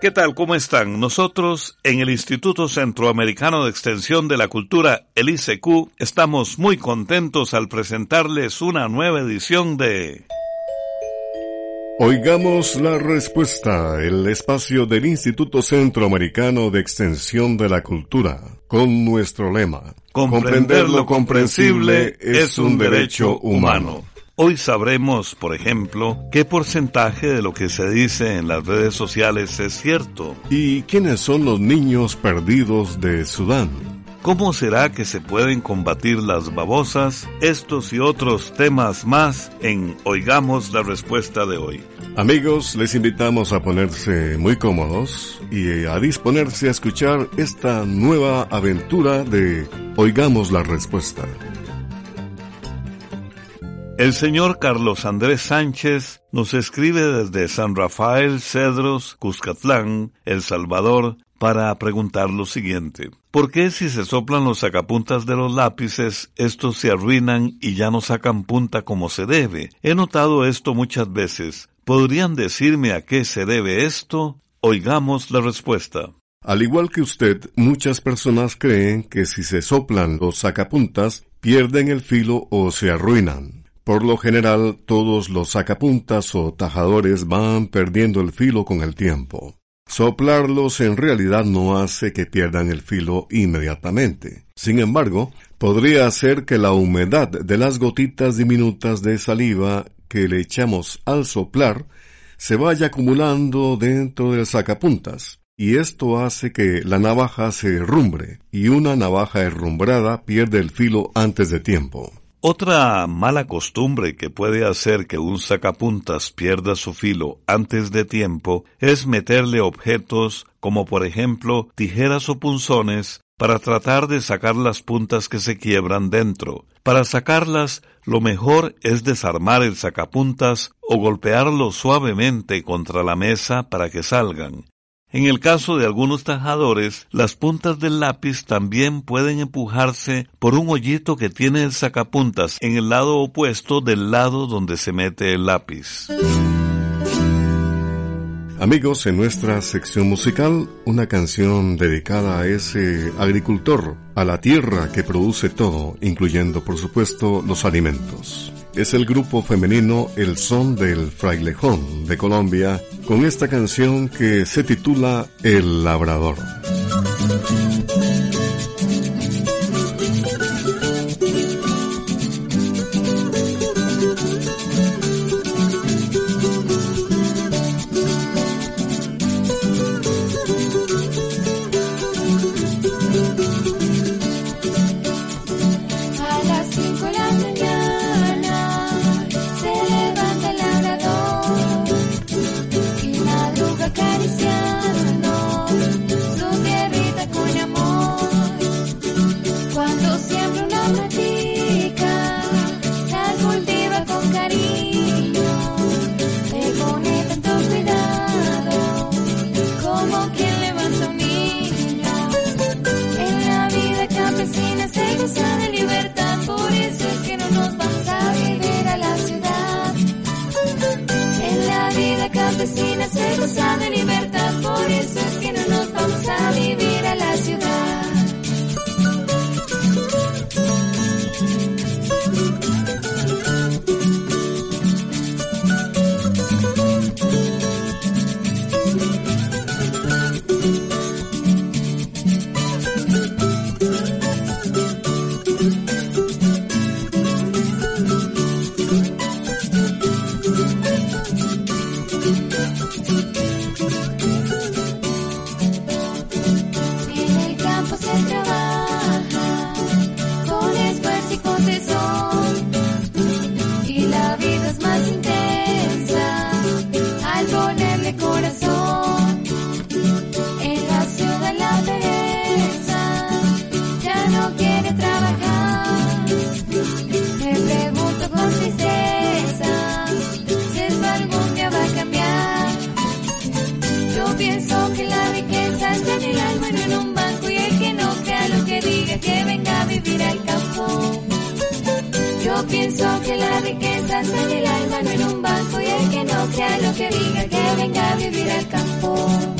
¿Qué tal? ¿Cómo están? Nosotros en el Instituto Centroamericano de Extensión de la Cultura, el ICQ, estamos muy contentos al presentarles una nueva edición de... Oigamos la respuesta, el espacio del Instituto Centroamericano de Extensión de la Cultura, con nuestro lema. Comprender lo comprensible es un derecho humano. Hoy sabremos, por ejemplo, qué porcentaje de lo que se dice en las redes sociales es cierto. ¿Y quiénes son los niños perdidos de Sudán? ¿Cómo será que se pueden combatir las babosas? Estos y otros temas más en Oigamos la Respuesta de hoy. Amigos, les invitamos a ponerse muy cómodos y a disponerse a escuchar esta nueva aventura de Oigamos la Respuesta. El señor Carlos Andrés Sánchez nos escribe desde San Rafael, Cedros, Cuscatlán, El Salvador, para preguntar lo siguiente. ¿Por qué si se soplan los sacapuntas de los lápices, estos se arruinan y ya no sacan punta como se debe? He notado esto muchas veces. ¿Podrían decirme a qué se debe esto? Oigamos la respuesta. Al igual que usted, muchas personas creen que si se soplan los sacapuntas, pierden el filo o se arruinan. Por lo general, todos los sacapuntas o tajadores van perdiendo el filo con el tiempo. Soplarlos en realidad no hace que pierdan el filo inmediatamente. Sin embargo, podría hacer que la humedad de las gotitas diminutas de saliva que le echamos al soplar se vaya acumulando dentro del sacapuntas, y esto hace que la navaja se herrumbre, y una navaja herrumbrada pierde el filo antes de tiempo. Otra mala costumbre que puede hacer que un sacapuntas pierda su filo antes de tiempo es meterle objetos como por ejemplo tijeras o punzones para tratar de sacar las puntas que se quiebran dentro. Para sacarlas, lo mejor es desarmar el sacapuntas o golpearlo suavemente contra la mesa para que salgan. En el caso de algunos tajadores, las puntas del lápiz también pueden empujarse por un hoyito que tiene el sacapuntas en el lado opuesto del lado donde se mete el lápiz. Amigos, en nuestra sección musical, una canción dedicada a ese agricultor, a la tierra que produce todo, incluyendo por supuesto los alimentos. Es el grupo femenino El Son del Frailejón de Colombia, con esta canción que se titula El Labrador. Seven pienso que la riqueza en el alma, no en un banco. Y el que no crea lo que diga, que venga a vivir al campo.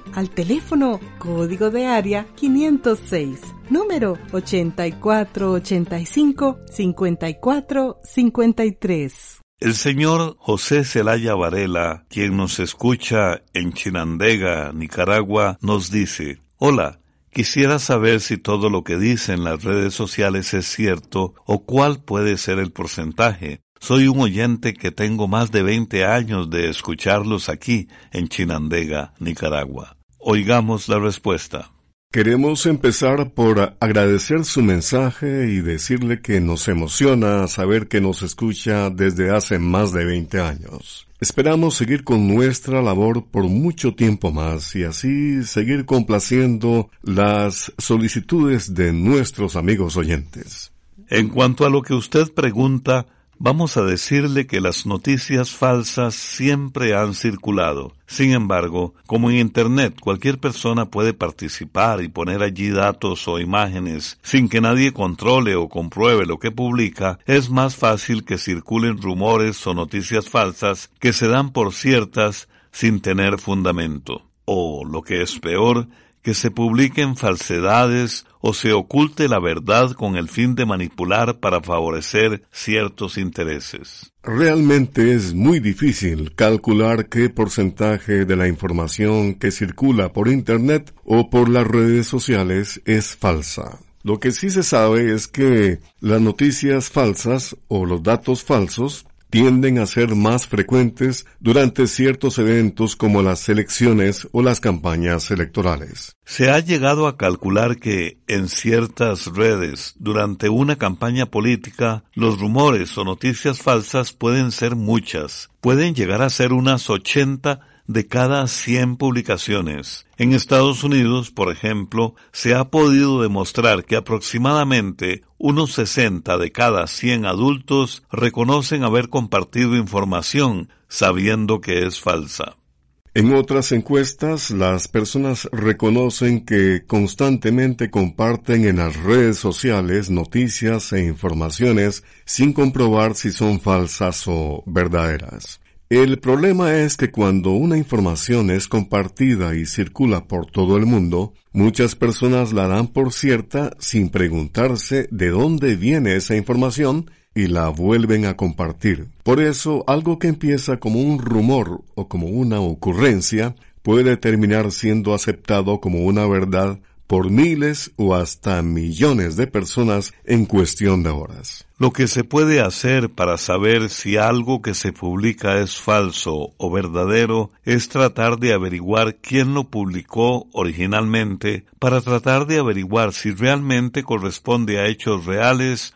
al teléfono código de área 506, número 8485-5453. El señor José Celaya Varela, quien nos escucha en Chinandega, Nicaragua, nos dice, Hola, quisiera saber si todo lo que dicen las redes sociales es cierto o cuál puede ser el porcentaje. Soy un oyente que tengo más de 20 años de escucharlos aquí en Chinandega, Nicaragua. Oigamos la respuesta. Queremos empezar por agradecer su mensaje y decirle que nos emociona saber que nos escucha desde hace más de 20 años. Esperamos seguir con nuestra labor por mucho tiempo más y así seguir complaciendo las solicitudes de nuestros amigos oyentes. En cuanto a lo que usted pregunta, vamos a decirle que las noticias falsas siempre han circulado. Sin embargo, como en Internet cualquier persona puede participar y poner allí datos o imágenes sin que nadie controle o compruebe lo que publica, es más fácil que circulen rumores o noticias falsas que se dan por ciertas sin tener fundamento. O, lo que es peor, que se publiquen falsedades o se oculte la verdad con el fin de manipular para favorecer ciertos intereses. Realmente es muy difícil calcular qué porcentaje de la información que circula por Internet o por las redes sociales es falsa. Lo que sí se sabe es que las noticias falsas o los datos falsos tienden a ser más frecuentes durante ciertos eventos como las elecciones o las campañas electorales. Se ha llegado a calcular que en ciertas redes, durante una campaña política, los rumores o noticias falsas pueden ser muchas, pueden llegar a ser unas 80 de cada 100 publicaciones. En Estados Unidos, por ejemplo, se ha podido demostrar que aproximadamente unos 60 de cada 100 adultos reconocen haber compartido información sabiendo que es falsa. En otras encuestas, las personas reconocen que constantemente comparten en las redes sociales noticias e informaciones sin comprobar si son falsas o verdaderas. El problema es que cuando una información es compartida y circula por todo el mundo, muchas personas la dan por cierta sin preguntarse de dónde viene esa información y la vuelven a compartir. Por eso, algo que empieza como un rumor o como una ocurrencia puede terminar siendo aceptado como una verdad por miles o hasta millones de personas en cuestión de horas. Lo que se puede hacer para saber si algo que se publica es falso o verdadero es tratar de averiguar quién lo publicó originalmente para tratar de averiguar si realmente corresponde a hechos reales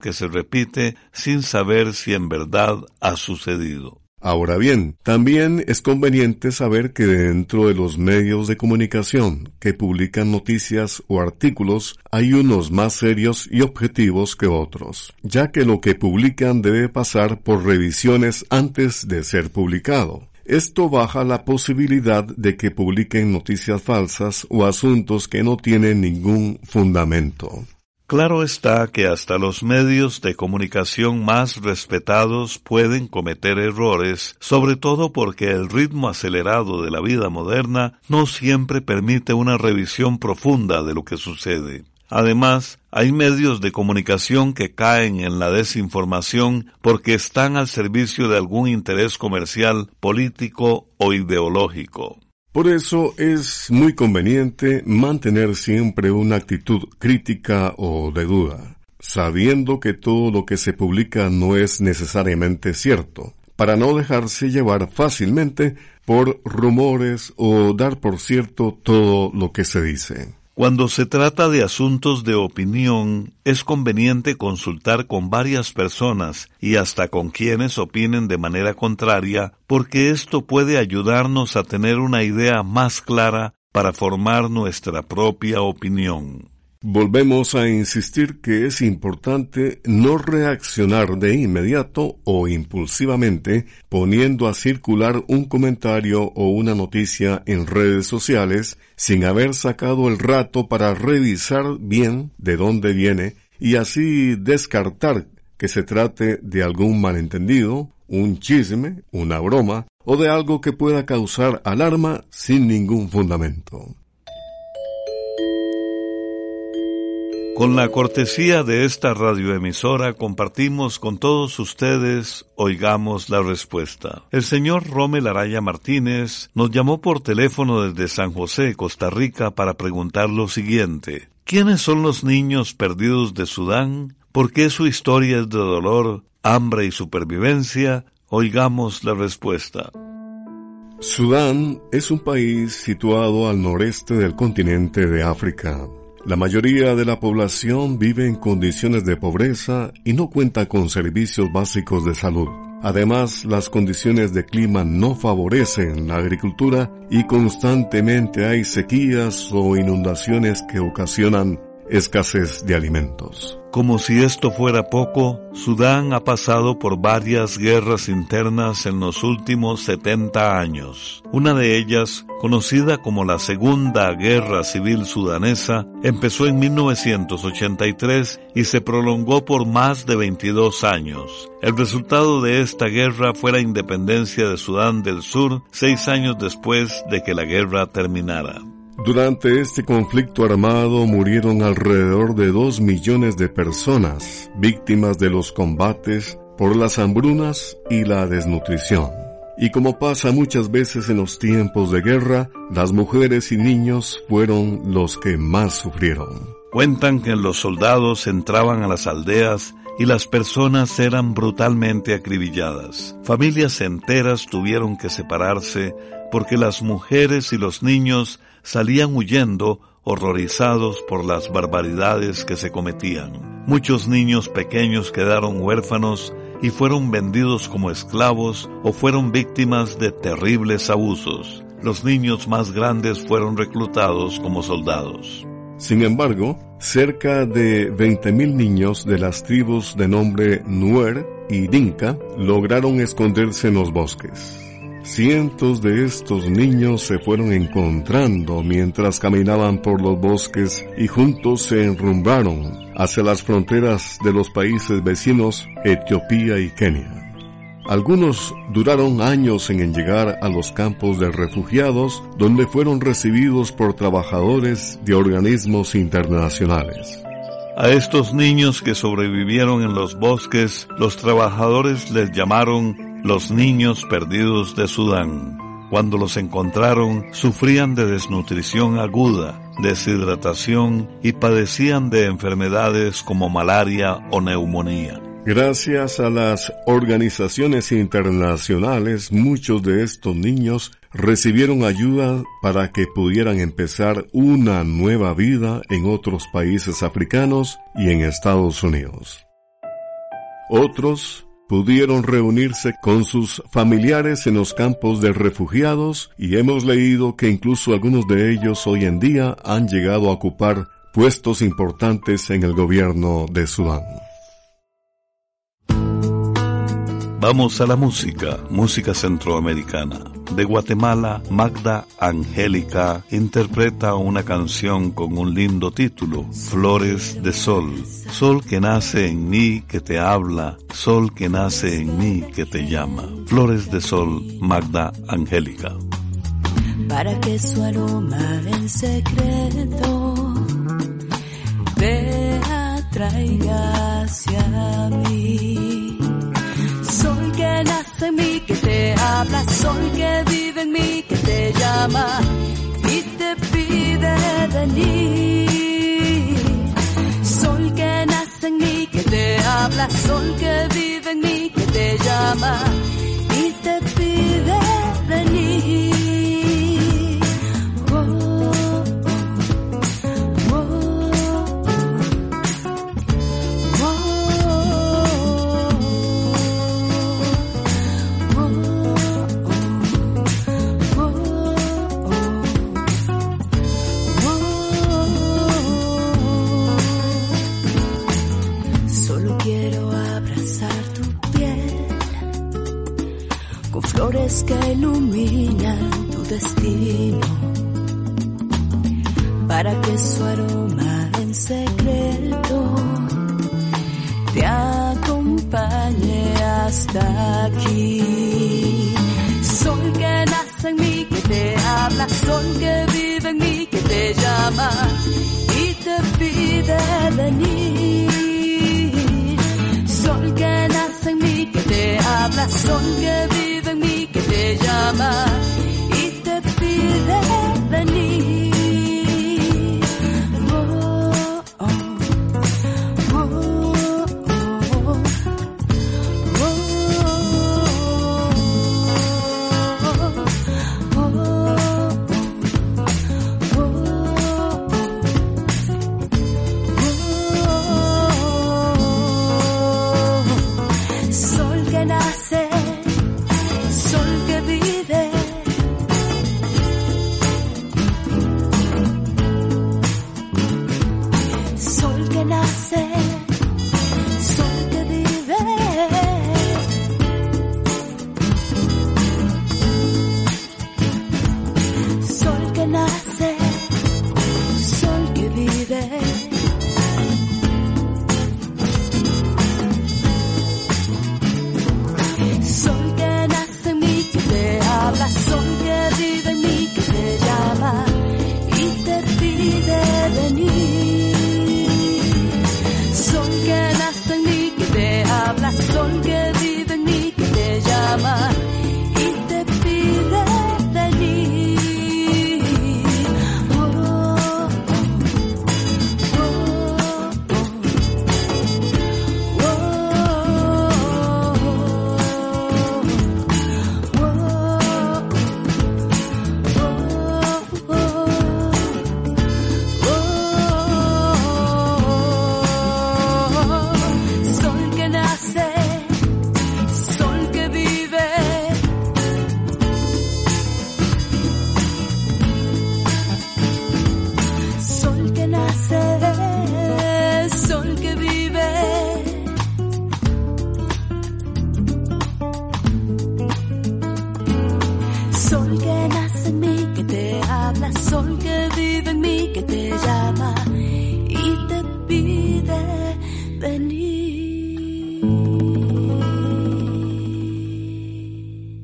que se repite sin saber si en verdad ha sucedido. Ahora bien, también es conveniente saber que dentro de los medios de comunicación que publican noticias o artículos hay unos más serios y objetivos que otros, ya que lo que publican debe pasar por revisiones antes de ser publicado. Esto baja la posibilidad de que publiquen noticias falsas o asuntos que no tienen ningún fundamento. Claro está que hasta los medios de comunicación más respetados pueden cometer errores, sobre todo porque el ritmo acelerado de la vida moderna no siempre permite una revisión profunda de lo que sucede. Además, hay medios de comunicación que caen en la desinformación porque están al servicio de algún interés comercial, político o ideológico. Por eso es muy conveniente mantener siempre una actitud crítica o de duda, sabiendo que todo lo que se publica no es necesariamente cierto, para no dejarse llevar fácilmente por rumores o dar por cierto todo lo que se dice. Cuando se trata de asuntos de opinión, es conveniente consultar con varias personas y hasta con quienes opinen de manera contraria, porque esto puede ayudarnos a tener una idea más clara para formar nuestra propia opinión. Volvemos a insistir que es importante no reaccionar de inmediato o impulsivamente poniendo a circular un comentario o una noticia en redes sociales sin haber sacado el rato para revisar bien de dónde viene y así descartar que se trate de algún malentendido, un chisme, una broma o de algo que pueda causar alarma sin ningún fundamento. Con la cortesía de esta radioemisora compartimos con todos ustedes, oigamos la respuesta. El señor Romel Araya Martínez nos llamó por teléfono desde San José, Costa Rica, para preguntar lo siguiente. ¿Quiénes son los niños perdidos de Sudán? ¿Por qué su historia es de dolor, hambre y supervivencia? Oigamos la respuesta. Sudán es un país situado al noreste del continente de África. La mayoría de la población vive en condiciones de pobreza y no cuenta con servicios básicos de salud. Además, las condiciones de clima no favorecen la agricultura y constantemente hay sequías o inundaciones que ocasionan escasez de alimentos. Como si esto fuera poco, Sudán ha pasado por varias guerras internas en los últimos 70 años. Una de ellas, conocida como la Segunda Guerra Civil Sudanesa, empezó en 1983 y se prolongó por más de 22 años. El resultado de esta guerra fue la independencia de Sudán del Sur seis años después de que la guerra terminara. Durante este conflicto armado murieron alrededor de dos millones de personas, víctimas de los combates por las hambrunas y la desnutrición. Y como pasa muchas veces en los tiempos de guerra, las mujeres y niños fueron los que más sufrieron. Cuentan que los soldados entraban a las aldeas y las personas eran brutalmente acribilladas. Familias enteras tuvieron que separarse porque las mujeres y los niños salían huyendo horrorizados por las barbaridades que se cometían. Muchos niños pequeños quedaron huérfanos y fueron vendidos como esclavos o fueron víctimas de terribles abusos. Los niños más grandes fueron reclutados como soldados. Sin embargo, cerca de 20.000 niños de las tribus de nombre Nuer y Dinka lograron esconderse en los bosques. Cientos de estos niños se fueron encontrando mientras caminaban por los bosques y juntos se enrumbaron hacia las fronteras de los países vecinos Etiopía y Kenia. Algunos duraron años en llegar a los campos de refugiados donde fueron recibidos por trabajadores de organismos internacionales. A estos niños que sobrevivieron en los bosques, los trabajadores les llamaron los niños perdidos de Sudán. Cuando los encontraron, sufrían de desnutrición aguda, deshidratación y padecían de enfermedades como malaria o neumonía. Gracias a las organizaciones internacionales, muchos de estos niños recibieron ayuda para que pudieran empezar una nueva vida en otros países africanos y en Estados Unidos. Otros pudieron reunirse con sus familiares en los campos de refugiados y hemos leído que incluso algunos de ellos hoy en día han llegado a ocupar puestos importantes en el gobierno de Sudán. Vamos a la música, música centroamericana. De Guatemala, Magda Angélica interpreta una canción con un lindo título, Flores de Sol. Sol que nace en mí, que te habla, sol que nace en mí, que te llama. Flores de Sol, Magda Angélica. Para que su aroma en secreto te atraiga hacia mí Sol que nace en mí, que te habla, corazón que vive en mí, que te llama y te pide venir. Sol que nace en mí, que te habla, sol que vive en mí, que te llama y te pide venir. Que iluminan tu destino, para que su aroma en secreto te acompañe hasta aquí. Sol que nace en mí, que te habla, sol que vive en mí, que te llama y te pide venir. Sol que nace en mí, que te habla, sol que vive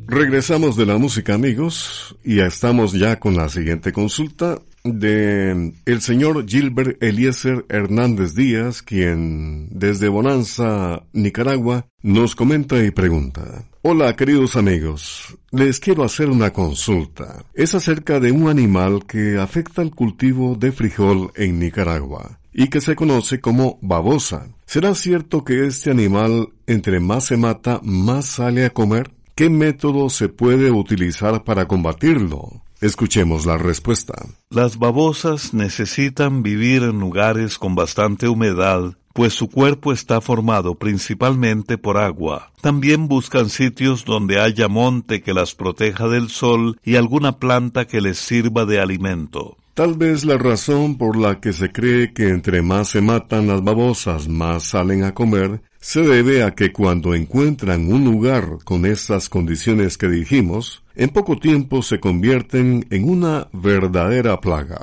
Regresamos de la música, amigos, y estamos ya con la siguiente consulta de el señor Gilbert Eliezer Hernández Díaz, quien desde Bonanza, Nicaragua, nos comenta y pregunta. Hola, queridos amigos. Les quiero hacer una consulta. Es acerca de un animal que afecta el cultivo de frijol en Nicaragua y que se conoce como babosa. ¿Será cierto que este animal, entre más se mata, más sale a comer? ¿Qué método se puede utilizar para combatirlo? Escuchemos la respuesta. Las babosas necesitan vivir en lugares con bastante humedad, pues su cuerpo está formado principalmente por agua. También buscan sitios donde haya monte que las proteja del sol y alguna planta que les sirva de alimento. Tal vez la razón por la que se cree que entre más se matan las babosas, más salen a comer, se debe a que cuando encuentran un lugar con estas condiciones que dijimos, en poco tiempo se convierten en una verdadera plaga.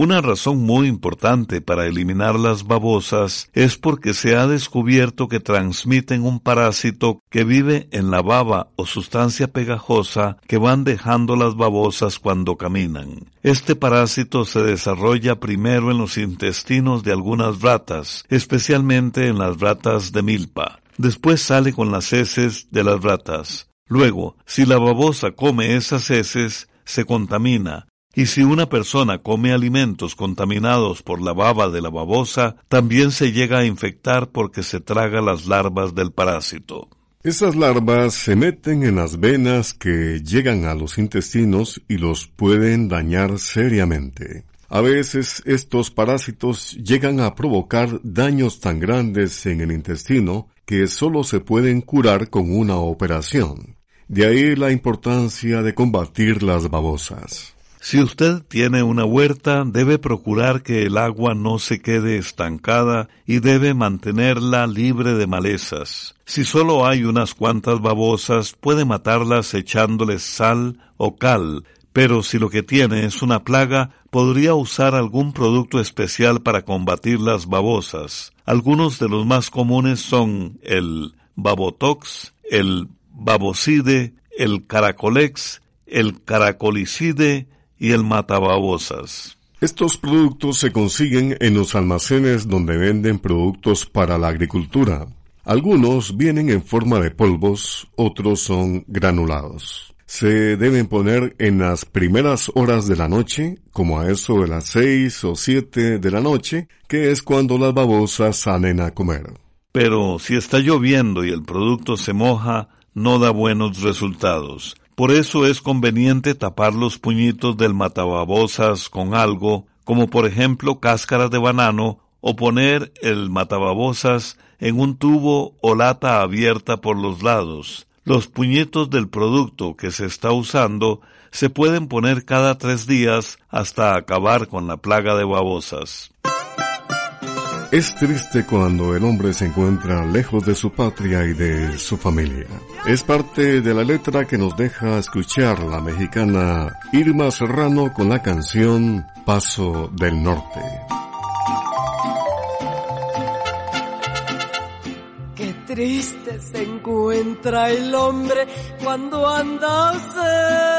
Una razón muy importante para eliminar las babosas es porque se ha descubierto que transmiten un parásito que vive en la baba o sustancia pegajosa que van dejando las babosas cuando caminan. Este parásito se desarrolla primero en los intestinos de algunas ratas, especialmente en las ratas de milpa. Después sale con las heces de las ratas. Luego, si la babosa come esas heces, se contamina, y si una persona come alimentos contaminados por la baba de la babosa, también se llega a infectar porque se traga las larvas del parásito. Esas larvas se meten en las venas que llegan a los intestinos y los pueden dañar seriamente. A veces estos parásitos llegan a provocar daños tan grandes en el intestino que solo se pueden curar con una operación. De ahí la importancia de combatir las babosas. Si usted tiene una huerta, debe procurar que el agua no se quede estancada y debe mantenerla libre de malezas. Si solo hay unas cuantas babosas, puede matarlas echándoles sal o cal, pero si lo que tiene es una plaga, podría usar algún producto especial para combatir las babosas. Algunos de los más comunes son el babotox, el babocide, el caracolex, el caracolicide y el matababosas. Estos productos se consiguen en los almacenes donde venden productos para la agricultura. Algunos vienen en forma de polvos, otros son granulados. Se deben poner en las primeras horas de la noche, como a eso de las seis o siete de la noche, que es cuando las babosas salen a comer. Pero si está lloviendo y el producto se moja, no da buenos resultados. Por eso es conveniente tapar los puñitos del matababosas con algo, como por ejemplo cáscaras de banano, o poner el matababosas en un tubo o lata abierta por los lados. Los puñitos del producto que se está usando se pueden poner cada tres días hasta acabar con la plaga de babosas. Es triste cuando el hombre se encuentra lejos de su patria y de su familia. Es parte de la letra que nos deja escuchar la mexicana Irma Serrano con la canción Paso del Norte. Qué triste se encuentra el hombre cuando anda.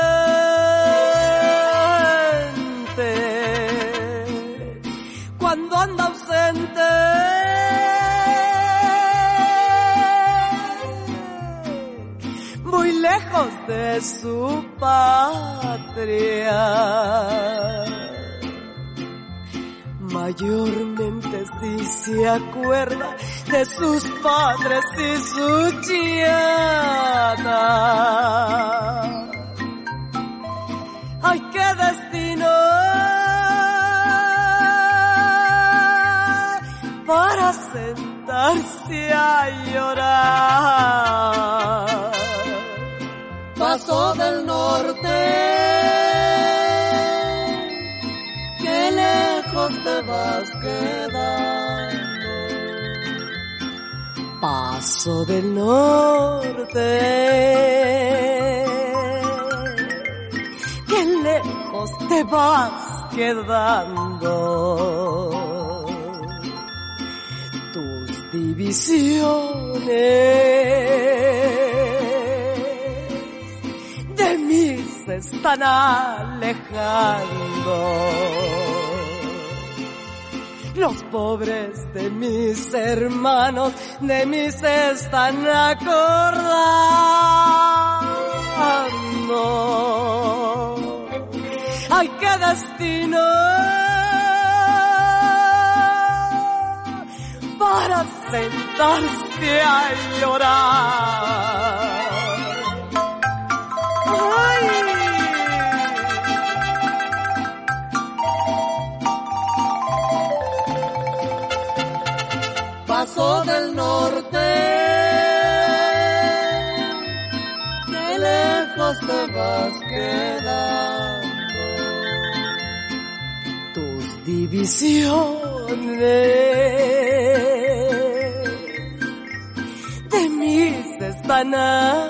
Lejos de su patria mayormente si se acuerda de sus padres y su chiada. ¡Ay, qué destino! Para sentarse a llorar. Paso del norte. Qué lejos te vas quedando. Paso del norte. Qué lejos te vas quedando. Tus divisiones se están alejando los pobres de mis hermanos de mí se están acordando. ¡Ay, qué destino! Para sentarse a llorar. ¡Ay! Paso del norte. Qué lejos te vas quedando. Tus divisiones de mí se están alejando.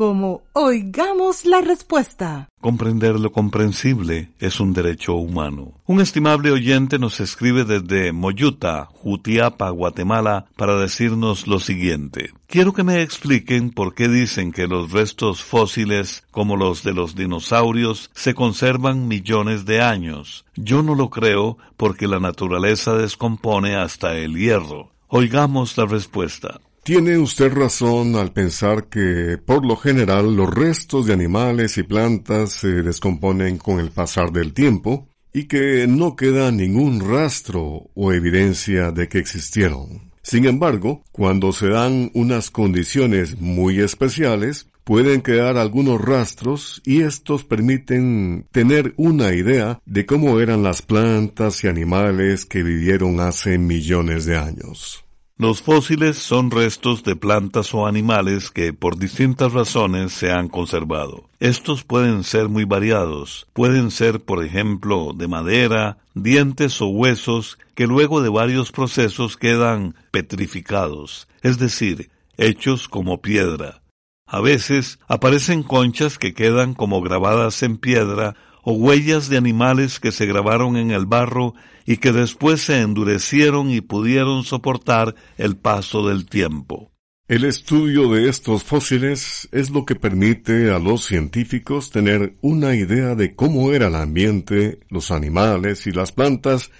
como Oigamos la Respuesta. Comprender lo comprensible es un derecho humano. Un estimable oyente nos escribe desde Moyuta, Jutiapa, Guatemala, para decirnos lo siguiente. Quiero que me expliquen por qué dicen que los restos fósiles, como los de los dinosaurios, se conservan millones de años. Yo no lo creo porque la naturaleza descompone hasta el hierro. Oigamos la respuesta. Tiene usted razón al pensar que, por lo general, los restos de animales y plantas se descomponen con el pasar del tiempo y que no queda ningún rastro o evidencia de que existieron. Sin embargo, cuando se dan unas condiciones muy especiales, pueden quedar algunos rastros y estos permiten tener una idea de cómo eran las plantas y animales que vivieron hace millones de años. Los fósiles son restos de plantas o animales que por distintas razones se han conservado. Estos pueden ser muy variados. Pueden ser, por ejemplo, de madera, dientes o huesos que luego de varios procesos quedan petrificados, es decir, hechos como piedra. A veces aparecen conchas que quedan como grabadas en piedra o huellas de animales que se grabaron en el barro y que después se endurecieron y pudieron soportar el paso del tiempo. El estudio de estos fósiles es lo que permite a los científicos tener una idea de cómo era el ambiente, los animales y las plantas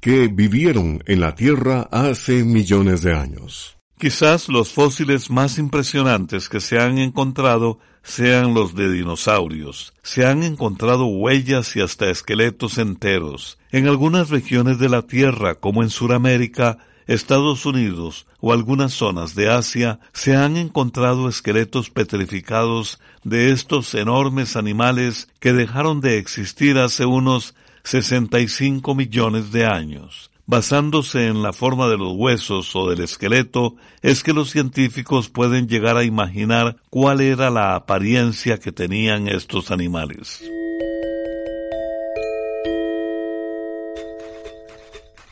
que vivieron en la Tierra hace millones de años. Quizás los fósiles más impresionantes que se han encontrado sean los de dinosaurios. Se han encontrado huellas y hasta esqueletos enteros. En algunas regiones de la Tierra, como en Sudamérica, Estados Unidos o algunas zonas de Asia, se han encontrado esqueletos petrificados de estos enormes animales que dejaron de existir hace unos 65 millones de años. Basándose en la forma de los huesos o del esqueleto, es que los científicos pueden llegar a imaginar cuál era la apariencia que tenían estos animales.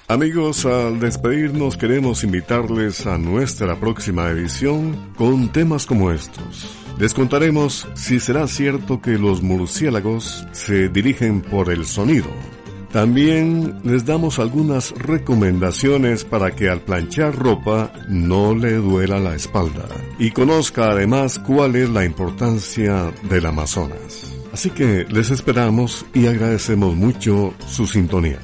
Amigos, al despedirnos queremos invitarles a nuestra próxima edición con temas como estos. Les contaremos si será cierto que los murciélagos se dirigen por el sonido. También les damos algunas recomendaciones para que al planchar ropa no le duela la espalda y conozca además cuál es la importancia del Amazonas. Así que les esperamos y agradecemos mucho su sintonía.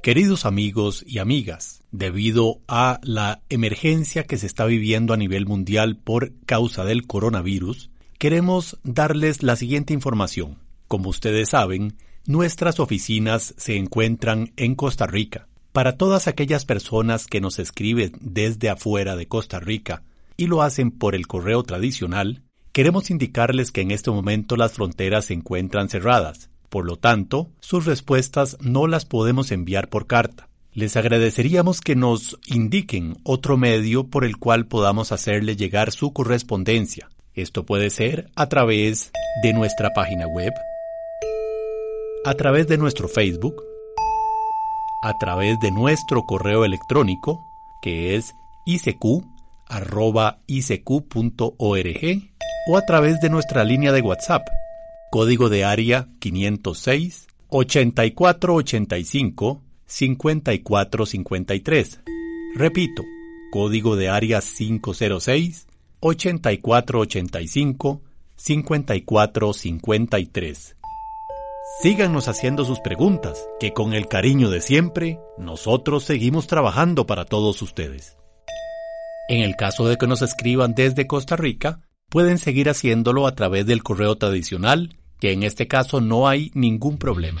Queridos amigos y amigas, debido a la emergencia que se está viviendo a nivel mundial por causa del coronavirus, queremos darles la siguiente información. Como ustedes saben, nuestras oficinas se encuentran en Costa Rica. Para todas aquellas personas que nos escriben desde afuera de Costa Rica y lo hacen por el correo tradicional, queremos indicarles que en este momento las fronteras se encuentran cerradas por lo tanto, sus respuestas no las podemos enviar por carta. Les agradeceríamos que nos indiquen otro medio por el cual podamos hacerle llegar su correspondencia. Esto puede ser a través de nuestra página web, a través de nuestro Facebook, a través de nuestro correo electrónico, que es icq.org, o a través de nuestra línea de WhatsApp código de área 506 8485 5453. Repito, código de área 506 8485 5453. Síganos haciendo sus preguntas, que con el cariño de siempre, nosotros seguimos trabajando para todos ustedes. En el caso de que nos escriban desde Costa Rica, pueden seguir haciéndolo a través del correo tradicional que en este caso no hay ningún problema.